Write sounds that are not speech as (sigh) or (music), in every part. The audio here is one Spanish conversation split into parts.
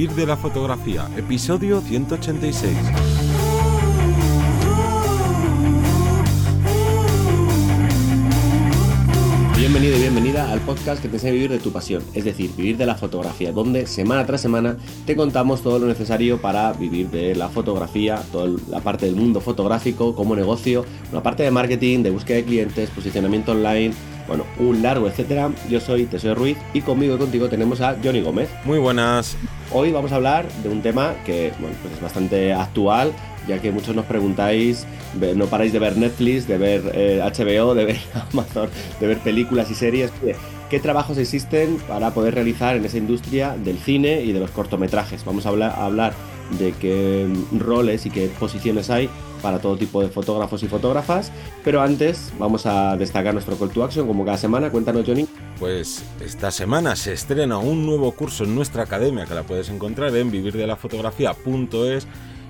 Vivir de la fotografía, episodio 186. Bienvenido y bienvenida al podcast que te enseña a vivir de tu pasión, es decir, vivir de la fotografía, donde semana tras semana te contamos todo lo necesario para vivir de la fotografía, toda la parte del mundo fotográfico como negocio, una parte de marketing, de búsqueda de clientes, posicionamiento online, bueno, un largo etcétera. Yo soy Teseo Ruiz y conmigo y contigo tenemos a Johnny Gómez. Muy buenas. Hoy vamos a hablar de un tema que bueno, pues es bastante actual, ya que muchos nos preguntáis, no paráis de ver Netflix, de ver HBO, eh, de ver (laughs) Amazon, de ver películas y series. ¿Qué trabajos existen para poder realizar en esa industria del cine y de los cortometrajes? Vamos a hablar, a hablar de qué roles y qué posiciones hay para todo tipo de fotógrafos y fotógrafas. Pero antes vamos a destacar nuestro call to action como cada semana. Cuéntanos, Johnny. Pues esta semana se estrena un nuevo curso en nuestra academia que la puedes encontrar en vivirdelafotografía.es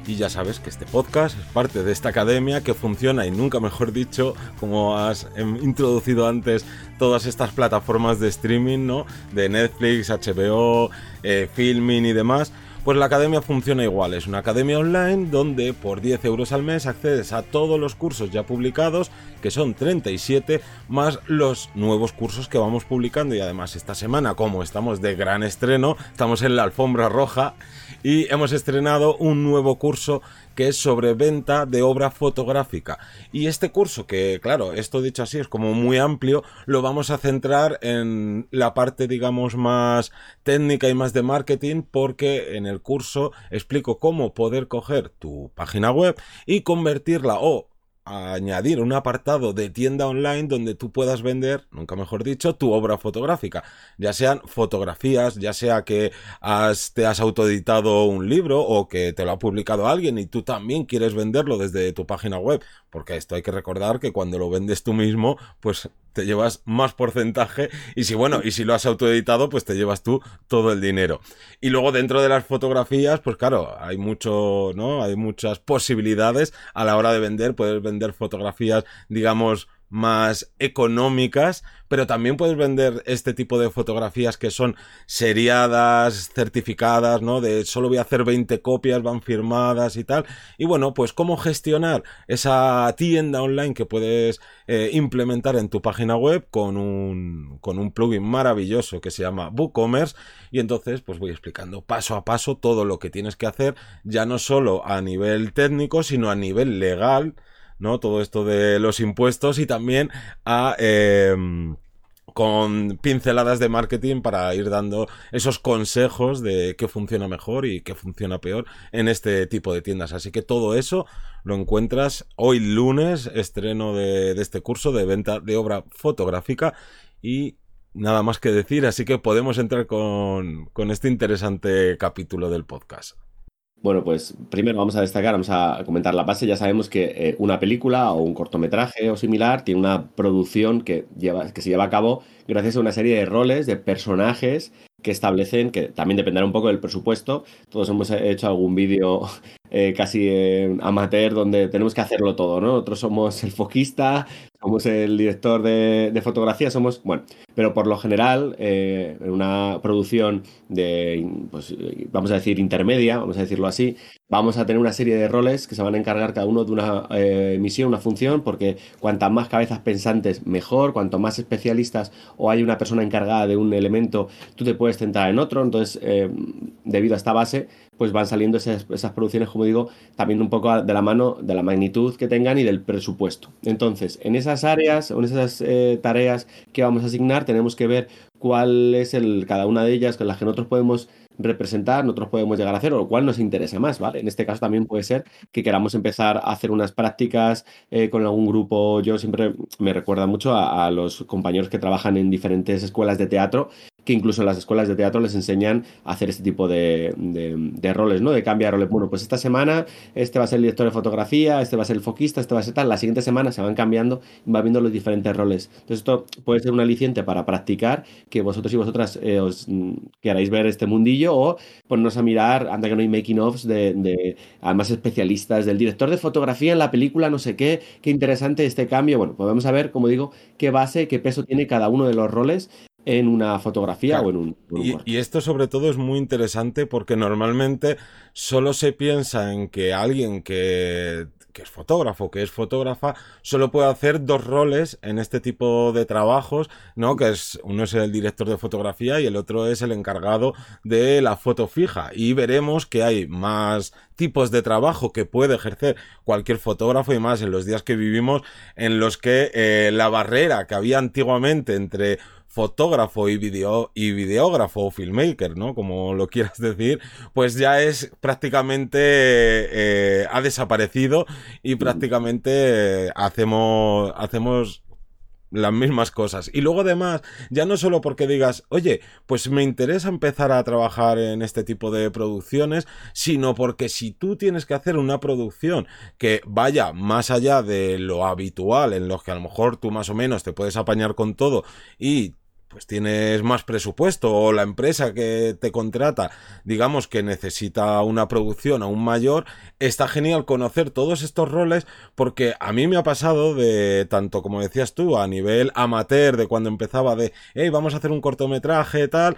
y ya sabes que este podcast es parte de esta academia que funciona y nunca mejor dicho, como has em, introducido antes, todas estas plataformas de streaming, ¿no? De Netflix, HBO, eh, Filming y demás pues la academia funciona igual, es una academia online donde por 10 euros al mes accedes a todos los cursos ya publicados, que son 37, más los nuevos cursos que vamos publicando. Y además esta semana, como estamos de gran estreno, estamos en la alfombra roja y hemos estrenado un nuevo curso que es sobre venta de obra fotográfica. Y este curso, que claro, esto dicho así es como muy amplio, lo vamos a centrar en la parte, digamos, más técnica y más de marketing, porque en el curso explico cómo poder coger tu página web y convertirla o añadir un apartado de tienda online donde tú puedas vender, nunca mejor dicho, tu obra fotográfica. Ya sean fotografías, ya sea que te has autoeditado un libro o que te lo ha publicado alguien y tú también quieres venderlo desde tu página web. Porque esto hay que recordar que cuando lo vendes tú mismo, pues te llevas más porcentaje y si bueno, y si lo has autoeditado, pues te llevas tú todo el dinero. Y luego dentro de las fotografías, pues claro, hay mucho, ¿no? Hay muchas posibilidades a la hora de vender, puedes vender fotografías, digamos, más económicas, pero también puedes vender este tipo de fotografías que son seriadas, certificadas, ¿no? De solo voy a hacer 20 copias, van firmadas y tal. Y bueno, pues cómo gestionar esa tienda online que puedes eh, implementar en tu página web con un, con un plugin maravilloso que se llama WooCommerce. Y entonces, pues voy explicando paso a paso todo lo que tienes que hacer, ya no solo a nivel técnico, sino a nivel legal ¿no? Todo esto de los impuestos y también a... Em, con pinceladas de marketing para ir dando esos consejos de qué funciona mejor y qué funciona peor en este tipo de tiendas. Así que todo eso lo encuentras hoy lunes, estreno de, de este curso de venta de obra fotográfica y nada más que decir, así que podemos entrar con, con este interesante capítulo del podcast. Bueno, pues primero vamos a destacar, vamos a comentar la base. Ya sabemos que eh, una película o un cortometraje o similar tiene una producción que, lleva, que se lleva a cabo gracias a una serie de roles, de personajes que establecen, que también dependerá un poco del presupuesto. Todos hemos hecho algún vídeo eh, casi amateur donde tenemos que hacerlo todo, ¿no? Nosotros somos el foquista, somos el director de, fotografía, somos, bueno, pero por lo general, eh, en una producción de, pues, vamos a decir, intermedia, vamos a decirlo así, vamos a tener una serie de roles que se van a encargar cada uno de una eh, misión, una función, porque cuantas más cabezas pensantes, mejor, cuanto más especialistas o hay una persona encargada de un elemento, tú te puedes centrar en otro, entonces, eh, debido a esta base, pues van saliendo esas, esas, producciones, como digo, también un poco de la mano de la magnitud que tengan y del presupuesto. Entonces, en esas áreas o en esas eh, tareas que vamos a asignar, tenemos que ver cuál es el, cada una de ellas con las que nosotros podemos representar, nosotros podemos llegar a hacer, o lo cual nos interesa más, ¿vale? En este caso también puede ser que queramos empezar a hacer unas prácticas eh, con algún grupo. Yo siempre me recuerda mucho a, los compañeros que trabajan en diferentes escuelas de teatro que incluso en las escuelas de teatro les enseñan a hacer este tipo de, de, roles, ¿no? De cambiar roles. Bueno, pues esta semana este va a ser el director de fotografía, este va a ser el foquista, este va a ser tal. La siguiente semana se van cambiando y va viendo los diferentes roles. Entonces esto puede ser un aliciente para practicar que vosotros y vosotras eh, os mm, queráis ver este mundillo o ponernos a mirar, anda que no hay making-offs de, de, además especialistas, del director de fotografía en la película, no sé qué, qué interesante este cambio. Bueno, pues vamos a ver, como digo, qué base, qué peso tiene cada uno de los roles en una fotografía o en un, y, esto sobre todo es muy interesante porque normalmente solo se piensa en que alguien que que es fotógrafo, que es fotógrafa, solo puede hacer dos roles en este tipo de trabajos, ¿no? Que es, uno es el director de fotografía y el otro es el encargado de la foto fija. Y veremos que hay más tipos de trabajo que puede ejercer cualquier fotógrafo y más en los días que vivimos en los que eh, la barrera que había antiguamente entre fotógrafo y, video, y videógrafo o filmmaker, ¿no? Como lo quieras (laughs) decir, pues ya es prácticamente eh, ha desaparecido y prácticamente eh, hacemos, hacemos las mismas cosas. Y luego además, ya no solo porque digas, oye, pues me interesa empezar a trabajar en este tipo de producciones, sino porque si tú tienes que hacer una producción que vaya más allá de lo habitual, en los que a lo mejor tú más o menos te puedes apañar con todo y pues tienes más presupuesto o la empresa que te contrata, digamos que necesita una producción aún mayor, está genial conocer todos estos roles porque a mí me ha pasado de tanto como decías tú a nivel amateur de cuando empezaba de, hey, vamos a hacer un cortometraje tal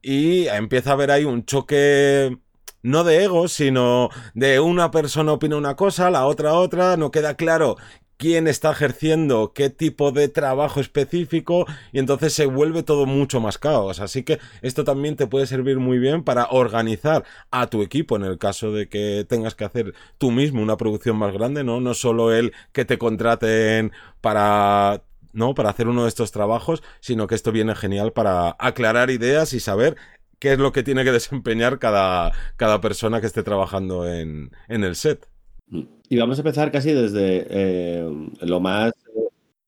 y empieza a haber ahí un choque no de ego, sino de una persona opina una cosa, la otra otra, no queda claro quién está ejerciendo qué tipo de trabajo específico y entonces se vuelve todo mucho más caos. Así que esto también te puede servir muy bien para organizar a tu equipo en el caso de que tengas que hacer tú mismo una producción más grande, ¿no? No solo el que te contraten para ¿no? Para hacer uno de estos trabajos, sino que esto viene genial para aclarar ideas y saber qué es lo que tiene que (laughs) desempeñar cada, cada persona que esté trabajando en, en el set. Y vamos a empezar casi desde eh, lo, más,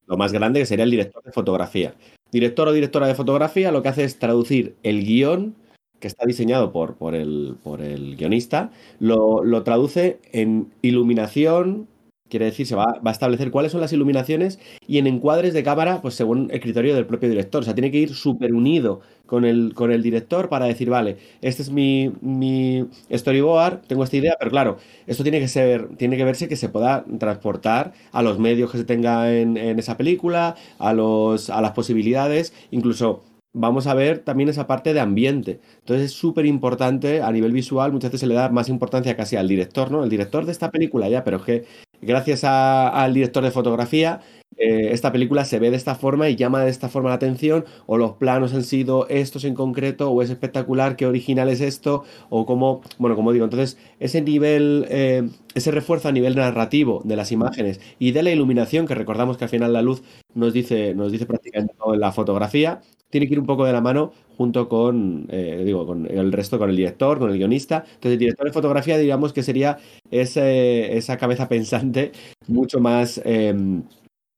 lo más grande, que sería el director de fotografía. Director o directora de fotografía lo que hace es traducir el guion que está diseñado por, por, el, por el guionista, lo, lo traduce en iluminación, Quiere decir, se va, a establecer cuáles son las iluminaciones y en encuadres de cámara, pues según el criterio del propio director. O sea, tiene que ir súper unido con el, con el director para decir, vale, este es mi, mi storyboard, tengo esta idea, pero claro, esto tiene que ser, tiene que verse que se pueda transportar a los medios que se tenga en, en esa película, a, los, a las posibilidades, incluso vamos a ver también esa parte de ambiente. Entonces es súper importante a nivel visual, muchas veces se le da más importancia casi al director, ¿no? El director de esta película ya, pero es que gracias al director de fotografía, eh, esta película se ve de esta forma y llama de esta forma la atención, o los planos han sido estos en concreto, o es espectacular, qué original es esto, o como, bueno, como digo, entonces ese nivel, eh, ese refuerzo a nivel narrativo de las imágenes y de la iluminación, que recordamos que al final la luz nos dice, nos dice prácticamente todo en la fotografía, tiene que ir un poco de la mano junto con, eh, digo, con el resto, con el director, con el guionista. Entonces, el director de fotografía, digamos que sería esa cabeza pensante mucho más... Em,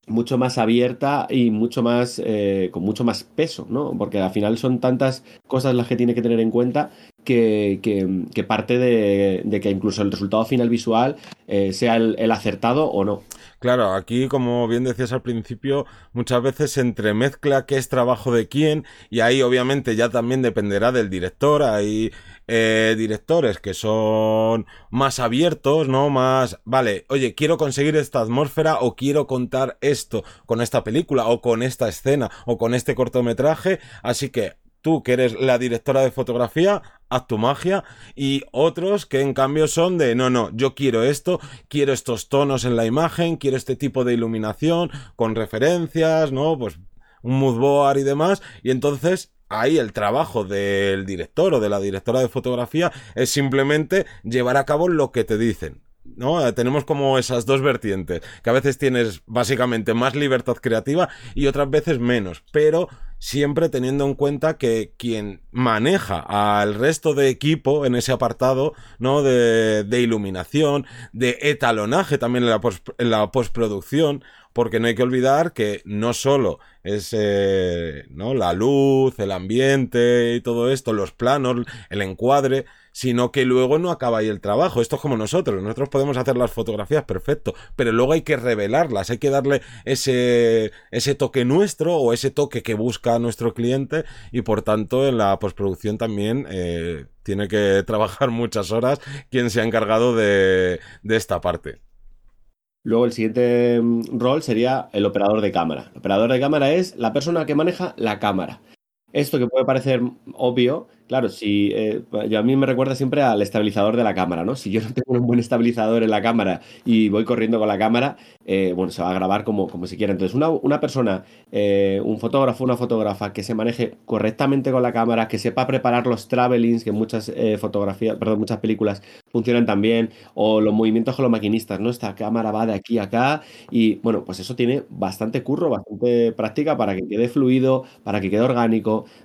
mucho más abierta y mucho más eh, con mucho más peso, ¿no? Porque al final son tantas cosas las que tiene que tener en cuenta que, que, parte de, que incluso el resultado final visual eh, sea el acertado o no. Claro, aquí, como bien decías al principio, muchas veces se entremezcla qué es trabajo de quién y ahí obviamente ya también dependerá del director. Hay eh, directores que son más abiertos, ¿no? Más, vale, oye, quiero conseguir esta atmósfera o quiero contar esto con esta película o con esta escena o con este cortometraje. Así que tú que eres la directora de fotografía, haz tu magia, y otros que en cambio son de, no, no, yo quiero esto, quiero estos tonos en la imagen, quiero este tipo de iluminación, con referencias, ¿no? Pues un mood board y demás, y entonces ahí el trabajo del director o de la directora de fotografía es simplemente llevar a cabo lo que te dicen. ¿No? Tenemos como esas dos vertientes, que a veces tienes básicamente más libertad creativa y otras veces menos, pero siempre teniendo en cuenta que quien maneja al resto de equipo en ese apartado, ¿no? De, iluminación, de etalonaje también en la, en la postproducción, porque no hay que olvidar que no solo es eh, ¿no? la luz, el ambiente y todo esto, los planos, el encuadre, sino que luego no acaba ahí el trabajo. Esto es como nosotros, nosotros podemos hacer las fotografías perfecto, pero luego hay que revelarlas, hay que darle ese, ese toque nuestro o ese toque que busca nuestro cliente y por tanto en la postproducción también eh, tiene que (laughs) trabajar muchas horas quien se ha encargado de, de esta parte. Luego el siguiente mm, rol sería el operador de cámara. El operador de cámara es la persona que maneja la cámara. Esto que puede parecer obvio, claro, si eh, yo a mí me recuerda siempre al estabilizador de la cámara, ¿no? Si yo no tengo un buen estabilizador en la cámara y voy corriendo con la cámara, eh, bueno, se va a grabar como, como se quiera. Entonces, una, una persona, eh, un fotógrafo, una fotógrafa que se maneje correctamente con la cámara, que sepa preparar los travelings, que muchas fotografías, perdón, muchas películas funcionan también, o los movimientos con los maquinistas, ¿no? Esta cámara va de aquí a acá y, bueno, pues eso tiene bastante curro, bastante práctica para que quede fluido, para que quede orgánico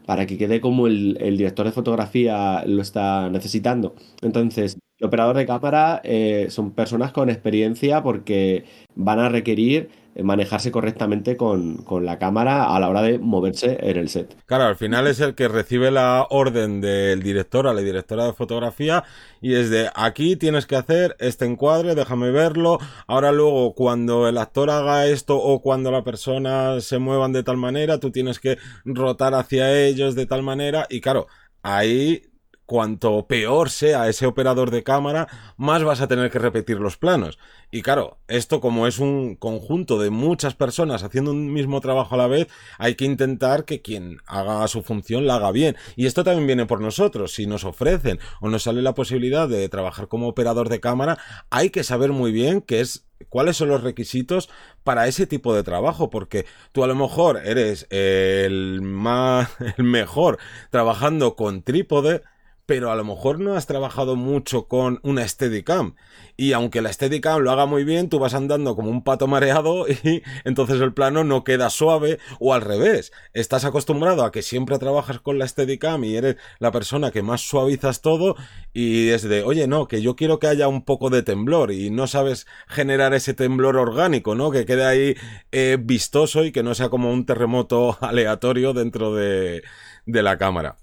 para que quede como el, director de fotografía lo está necesitando. Entonces, el operador de cámara eh, son personas con experiencia porque van a requerir manejarse correctamente con, la cámara a la hora de moverse en el set. Claro, al final es el que recibe la orden del director a la directora de fotografía y es de aquí tienes que hacer este encuadre, déjame verlo, ahora luego cuando el actor haga esto o cuando la persona se muevan de tal manera, tú tienes que rotar hacia ellos de tal manera y claro, ahí cuanto peor sea ese operador de cámara, más vas a tener que repetir los planos. Y claro, esto como es un conjunto de muchas personas haciendo un mismo trabajo a la vez, hay que intentar que quien haga su función la haga bien. Y esto también viene por nosotros. Si nos ofrecen o nos sale la posibilidad de trabajar como operador de cámara, hay que saber muy bien qué es cuáles son los requisitos para ese tipo de trabajo, porque tú a lo mejor eres el más (laughs) el mejor trabajando con trípode, pero a lo mejor no has trabajado mucho con una Steadicam. Y aunque la Steadicam lo haga muy bien, tú vas andando como un pato mareado (laughs) y entonces el plano no queda suave o al revés. Estás acostumbrado a que siempre trabajas con la Steadicam y eres la persona que más suavizas todo y es de, oye, no, que yo quiero que haya un poco de temblor y no sabes generar ese temblor orgánico, ¿no? Que quede ahí eh, vistoso y que no sea como un terremoto (laughs) aleatorio dentro de, de la cámara.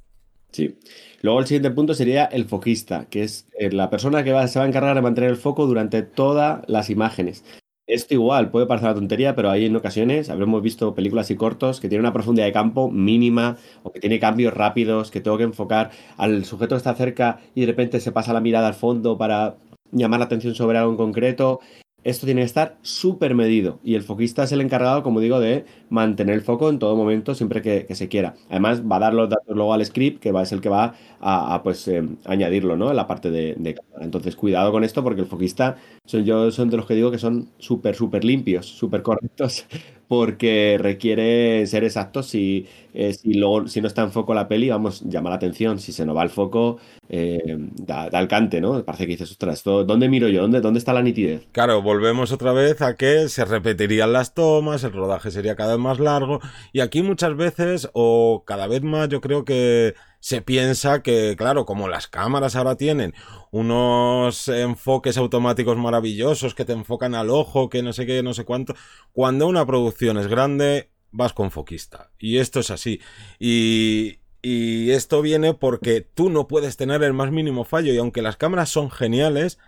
Sí. Luego el siguiente punto sería el foquista, que es eh, la persona que se va a encargar de mantener el foco durante todas las imágenes. Esto igual puede parecer una tontería, pero hay en ocasiones, habremos visto películas y cortos que tienen una profundidad de campo mínima o que tiene cambios rápidos, que tengo que enfocar al sujeto que está cerca y de repente se pasa la mirada al fondo para llamar la atención sobre algo en concreto esto tiene que estar súper medido y el foquista es el encargado, como digo, de mantener el foco en todo momento, siempre que, se quiera. Además, va a dar los datos luego al script, que va, es el que va a, pues, eh, añadirlo ¿no? en la parte de, de, cámara. Entonces, cuidado con esto porque el foquista, son, yo son de los que digo que son súper, súper limpios, súper correctos porque requiere ser exactos. Si, eh, si no está en foco la peli, vamos, llama la atención. Si se nos va el foco, eh, da, da, el cante, ¿no? Parece que dices, ostras, ¿dónde miro yo? ¿Dónde, ¿Dónde está la nitidez? Claro, volvemos otra vez a que se repetirían las tomas, el rodaje sería cada vez más largo. Y aquí muchas veces, o cada vez más, yo creo que se piensa que, claro, como las cámaras ahora tienen unos enfoques automáticos maravillosos que te enfocan al ojo, que no sé qué, no sé cuánto, cuando una producción es grande, vas con foquista. Y esto es así. Y, y esto viene porque tú no puedes tener el más mínimo fallo y aunque las cámaras son geniales,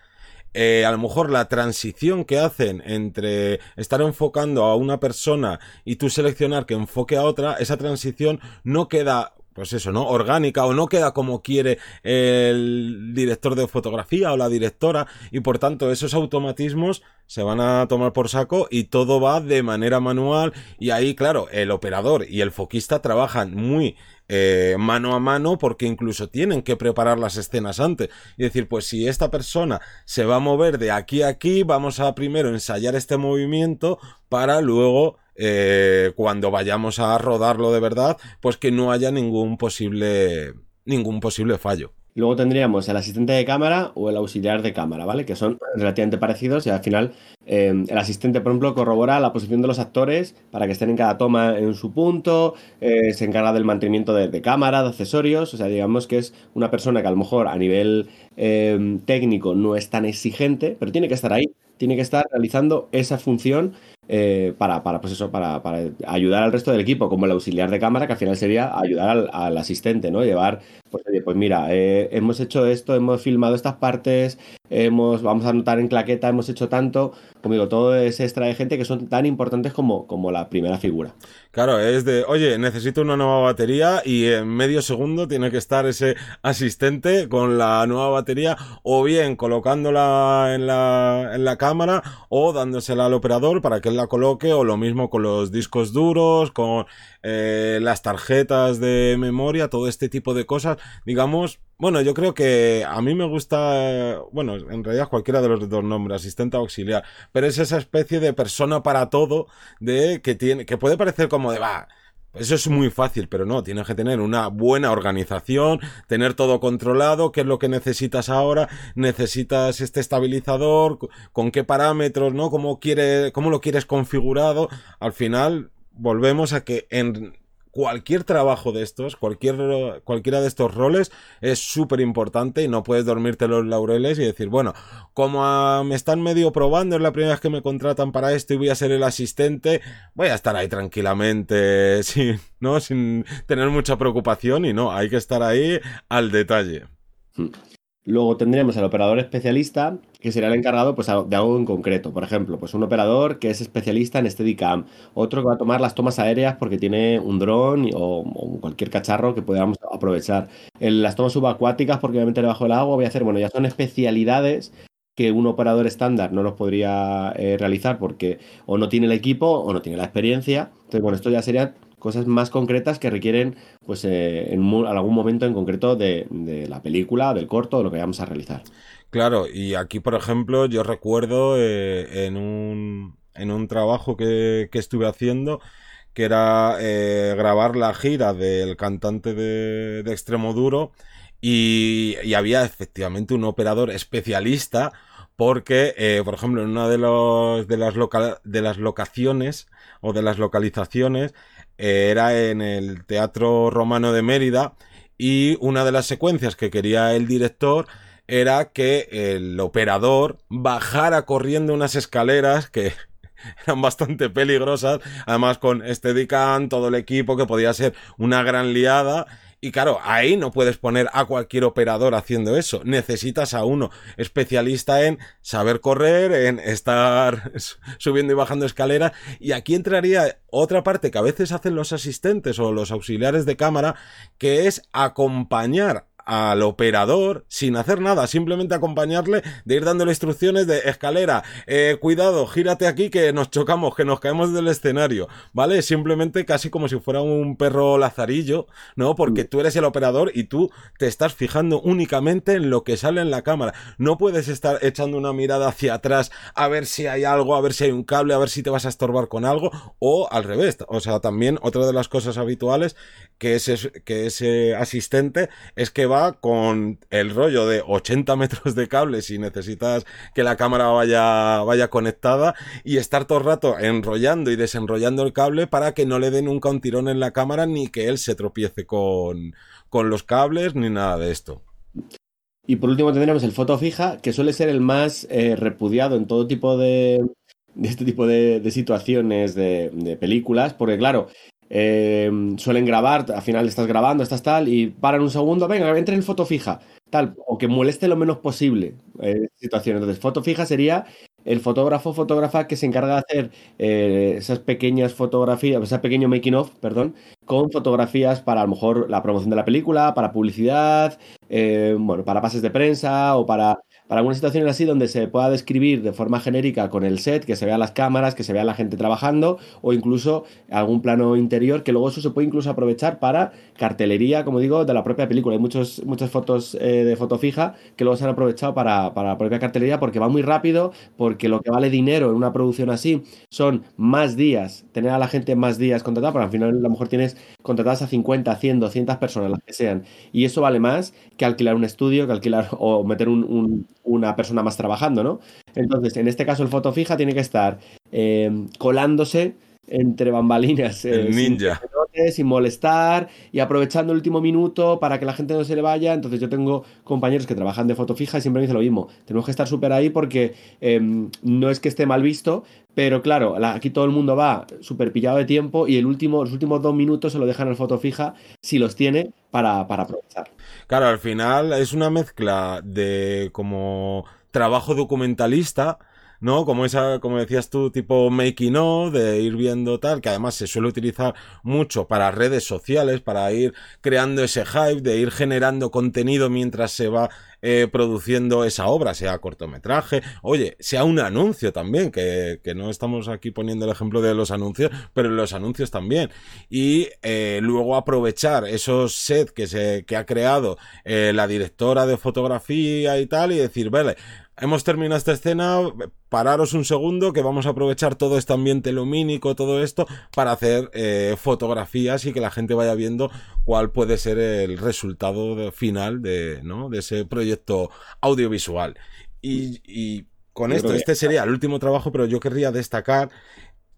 eh, a lo mejor la transición que hacen entre estar enfocando a una persona y tú seleccionar que enfoque a otra, esa transición no queda pues eso, ¿no? Orgánica o no queda como quiere el director de fotografía o la directora y por tanto esos automatismos se van a tomar por saco y todo va de manera manual y ahí claro el operador y el foquista trabajan muy eh, mano a mano porque incluso tienen que preparar las escenas antes y decir pues si esta persona se va a mover de aquí a aquí vamos a primero ensayar este movimiento para luego eh, cuando vayamos a rodarlo de verdad, pues que no haya ningún posible, ningún posible fallo. Luego tendríamos el asistente de cámara o el auxiliar de cámara, ¿vale? Que son relativamente parecidos y al final eh, el asistente, por ejemplo, corrobora la posición de los actores para que estén en cada toma en su punto, eh, se encarga del mantenimiento de, cámara, de accesorios, o sea, digamos que es una persona que a lo mejor a nivel técnico no es tan exigente, pero tiene que estar ahí, tiene que estar realizando esa función eh, para, para, pues eso, para, para, ayudar al resto del equipo, como el auxiliar de cámara, que al final sería ayudar al, asistente, ¿no? Llevar, pues, pues mira, eh, hemos hecho esto, hemos filmado estas partes, hemos, vamos a anotar en claqueta, hemos hecho tanto, como digo, todo ese extra de gente que son tan importantes como, como la primera figura. Claro, es de, oye, necesito una nueva batería y en medio segundo tiene que estar ese asistente con la nueva batería o bien colocándola en la, en la cámara o dándosela al operador para que la coloque, o lo mismo con los discos duros, con eh, las tarjetas de memoria, todo este tipo de cosas. Digamos, bueno, yo creo que a mí me gusta, bueno, en realidad cualquiera de los dos nombres, asistente auxiliar, pero es esa especie de persona para todo, de que tiene, que puede parecer como de, va, eso es muy fácil, pero no, tienes que tener una buena organización, tener todo controlado, qué es lo que necesitas ahora, necesitas este estabilizador, con qué parámetros, ¿no? Cómo quiere, cómo lo quieres configurado. Al final, volvemos a que en cualquier trabajo de estos, cualquier, cualquiera de estos roles es súper importante y no puedes dormirte los laureles y decir, bueno, como me están medio probando, es la primera vez que me contratan para esto y voy a ser el asistente, voy a estar ahí tranquilamente, (laughs) sin, ¿no? sin tener mucha preocupación y no, hay que estar ahí al detalle. Luego tendremos al operador especialista, que será el encargado pues, de algo en concreto. Por ejemplo, pues un operador que es especialista en Steadicam, otro que va a tomar las tomas aéreas porque tiene un dron o, cualquier cacharro que podamos aprovechar. Las tomas subacuáticas, porque obviamente debajo del agua voy a hacer, bueno, ya son especialidades que un operador estándar no los podría eh, realizar porque o no tiene el equipo o no tiene la experiencia. Entonces, bueno, esto ya sería cosas más concretas que requieren, pues, eh, en algún momento en concreto de, la película, del corto, de lo que vamos a realizar. Claro, y aquí, por ejemplo, yo recuerdo eh, en, un, en un trabajo que, estuve haciendo, que era eh, grabar la gira del cantante de, de Extremo Duro, y, había efectivamente un operador especialista porque, por ejemplo, en una de, los, de, las de las locaciones o de las localizaciones era en el Teatro Romano de Mérida y una de las secuencias que quería el director era que el operador bajara corriendo unas escaleras que (laughs) eran bastante peligrosas, además con este Steadicam, todo el equipo que podía ser una gran liada y claro, ahí no puedes poner a cualquier operador haciendo eso. Necesitas a uno especialista en saber correr, en estar (laughs) subiendo y bajando escaleras. Y aquí entraría otra parte que a veces hacen los asistentes o los auxiliares de cámara, que es acompañar al operador sin hacer nada, simplemente acompañarle de ir dándole instrucciones de escalera, eh, cuidado, gírate aquí que nos chocamos, que nos caemos del escenario, ¿vale? Simplemente casi como si fuera un perro lazarillo, ¿no? Porque tú eres el operador y tú te estás fijando únicamente en lo que sale en la cámara. No puedes estar echando una mirada hacia atrás a ver si hay algo, a ver si hay un cable, a ver si te vas a estorbar con algo, o al revés. O sea, también otra de las cosas habituales que ese, que ese asistente es que va con el rollo de 80 metros de cable si necesitas que la cámara vaya, vaya conectada y estar todo el rato enrollando y desenrollando el cable para que no le dé nunca un tirón en la cámara ni que él se tropiece con, con los cables ni nada de esto. Y por último tendremos el foto fija, que suele ser el más eh, repudiado en todo tipo de, de este tipo de, situaciones de, de, películas, porque claro, eh, suelen grabar, al final estás grabando, estás tal, y paran un segundo, venga, entre en foto fija, tal, o que moleste lo menos posible eh, situación. Entonces, foto fija sería el fotógrafo fotógrafa que se encarga de hacer eh, esas pequeñas fotografías, ese pequeño making of, perdón, con fotografías para a lo mejor la promoción de la película, para publicidad, bueno, para pases de prensa o para para algunas situaciones así donde se pueda describir de forma genérica con el set, que se vean las cámaras, que se vea la gente trabajando o incluso algún plano interior, que luego eso se puede incluso aprovechar para cartelería, como digo, de la propia película. Hay muchos, muchas fotos eh, de foto fija que luego se han aprovechado para, para la propia cartelería porque va muy rápido, porque lo que vale dinero en una producción así son más días, tener a la gente más días contratada, porque al final a lo mejor tienes contratadas a 50, 100, 200 personas, las que sean, y eso vale más que alquilar un estudio, que alquilar (laughs) o meter un una persona más trabajando, ¿no? Entonces, en este caso, el foto fija tiene que estar eh, colándose entre bambalinas. Eh, ninja. Sin, molestar y aprovechando el último minuto para que la gente no se le vaya. Entonces yo tengo compañeros que trabajan de foto fija y siempre me dicen lo mismo. Tenemos que estar súper ahí porque em, no es que esté mal visto, pero claro, aquí todo el mundo va súper pillado de tiempo y el último, los últimos dos minutos se lo dejan al foto fija si los tiene para, para aprovechar. Claro, al final es una mezcla de como trabajo documentalista ¿no? Como esa, como decías tú, tipo making of, de ir viendo tal, que además se suele utilizar mucho para redes sociales, para ir creando ese hype, de ir generando contenido mientras se va eh, produciendo esa obra, sea cortometraje, oye, sea un anuncio también, que, no estamos aquí poniendo el ejemplo de los anuncios, pero los anuncios también. Y eh, luego aprovechar esos sets que, se, que ha creado eh, la directora de fotografía y tal, y decir, vale, hemos terminado esta escena, pararos un segundo que vamos a aprovechar todo este ambiente lumínico, todo esto, para hacer eh, fotografías y que la gente vaya viendo cuál puede ser el resultado final de, ¿no? de ese proyecto audiovisual. Y, con esto, este sería el último trabajo, pero yo querría destacar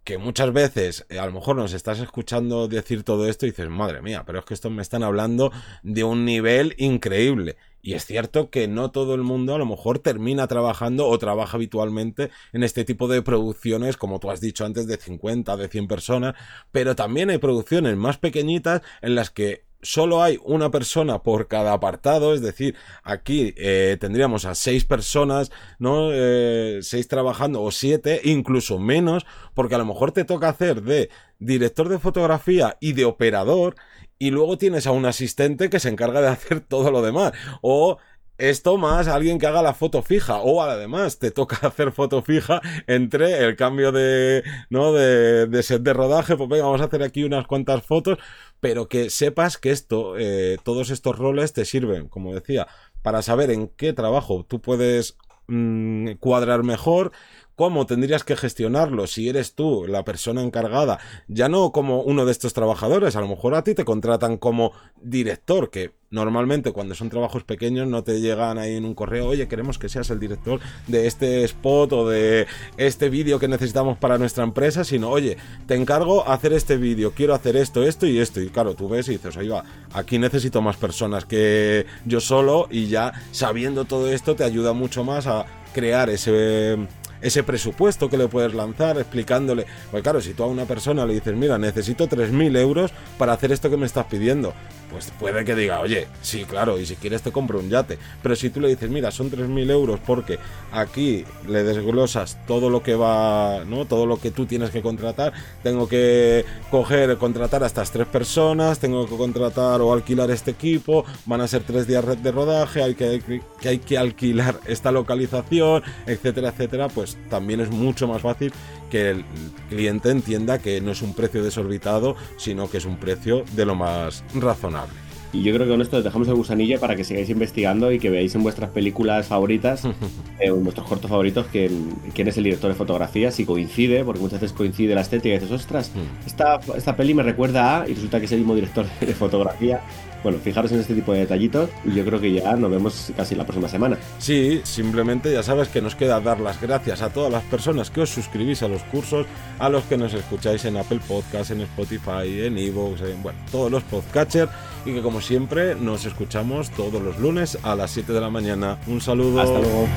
que muchas veces eh, a lo mejor nos estás escuchando decir todo esto y dices, madre mía, pero es que esto me están hablando de un nivel increíble. Y es cierto que no todo el mundo a lo mejor termina trabajando o trabaja habitualmente en este tipo de producciones, como tú has dicho antes, de 50, de 100 personas, pero también hay producciones más pequeñitas en las que solo hay una persona por cada apartado, es decir, aquí eh, tendríamos a seis personas, ¿no? Eh, seis trabajando o siete, incluso menos, porque a lo mejor te toca hacer de director de fotografía y de operador y luego tienes a un asistente que se encarga de hacer todo lo demás. O esto más alguien que haga la foto fija. O además te toca (laughs) hacer foto fija entre el cambio de no de, de set de rodaje. Pues venga vamos a hacer aquí unas cuantas fotos. Pero que sepas que esto eh, todos estos roles te sirven como decía para saber en qué trabajo tú puedes mm, cuadrar mejor cómo tendrías que gestionarlo si eres tú la persona encargada, ya no como uno de estos trabajadores, a lo mejor a ti te contratan como director, que normalmente cuando son trabajos pequeños no te llegan ahí en un correo, oye, queremos que seas el director de este spot o de este vídeo que necesitamos para nuestra empresa, sino, oye, te encargo hacer este vídeo, quiero hacer esto, esto y esto. Y claro, tú ves y dices, va, aquí necesito más personas que yo solo y ya sabiendo todo esto te ayuda mucho más a crear ese ese presupuesto que le puedes lanzar, explicándole, pues claro, si tú a una persona le dices, mira, necesito 3.000 euros para hacer esto que me estás pidiendo, pues puede que diga, oye, sí, claro, y si quieres te compro un yate. Pero si tú le dices, mira, son 3.000 euros porque aquí le desglosas todo lo que va, ¿no? Todo lo que tú tienes que contratar, tengo que coger, contratar a estas tres personas, tengo que contratar o alquilar este equipo, van a ser tres días de rodaje, hay que, que hay que alquilar esta localización, etcétera, etcétera, pues también es mucho más fácil que el cliente entienda que no es un precio desorbitado, sino que es un precio de lo más razonable. Y yo creo que con esto dejamos el gusanillo para que sigáis investigando y que veáis en vuestras películas favoritas, (laughs) eh, en vuestros cortos favoritos, quién, quién, es el director de fotografía, si coincide, porque muchas veces coincide la estética y dices, ostras, mm. esta, esta peli me recuerda a, y resulta que es el mismo director (laughs) de fotografía. Bueno, fijaros en este tipo de detallitos y yo creo que ya nos vemos casi la próxima semana. Sí, simplemente ya sabes que nos queda dar las gracias a todas las personas que os suscribís a los cursos, a los que nos escucháis en Apple Podcast, en Spotify, en Evox, en bueno, todos los podcatchers y que como siempre nos escuchamos todos los lunes a las 7 de la mañana. Un saludo. Hasta luego.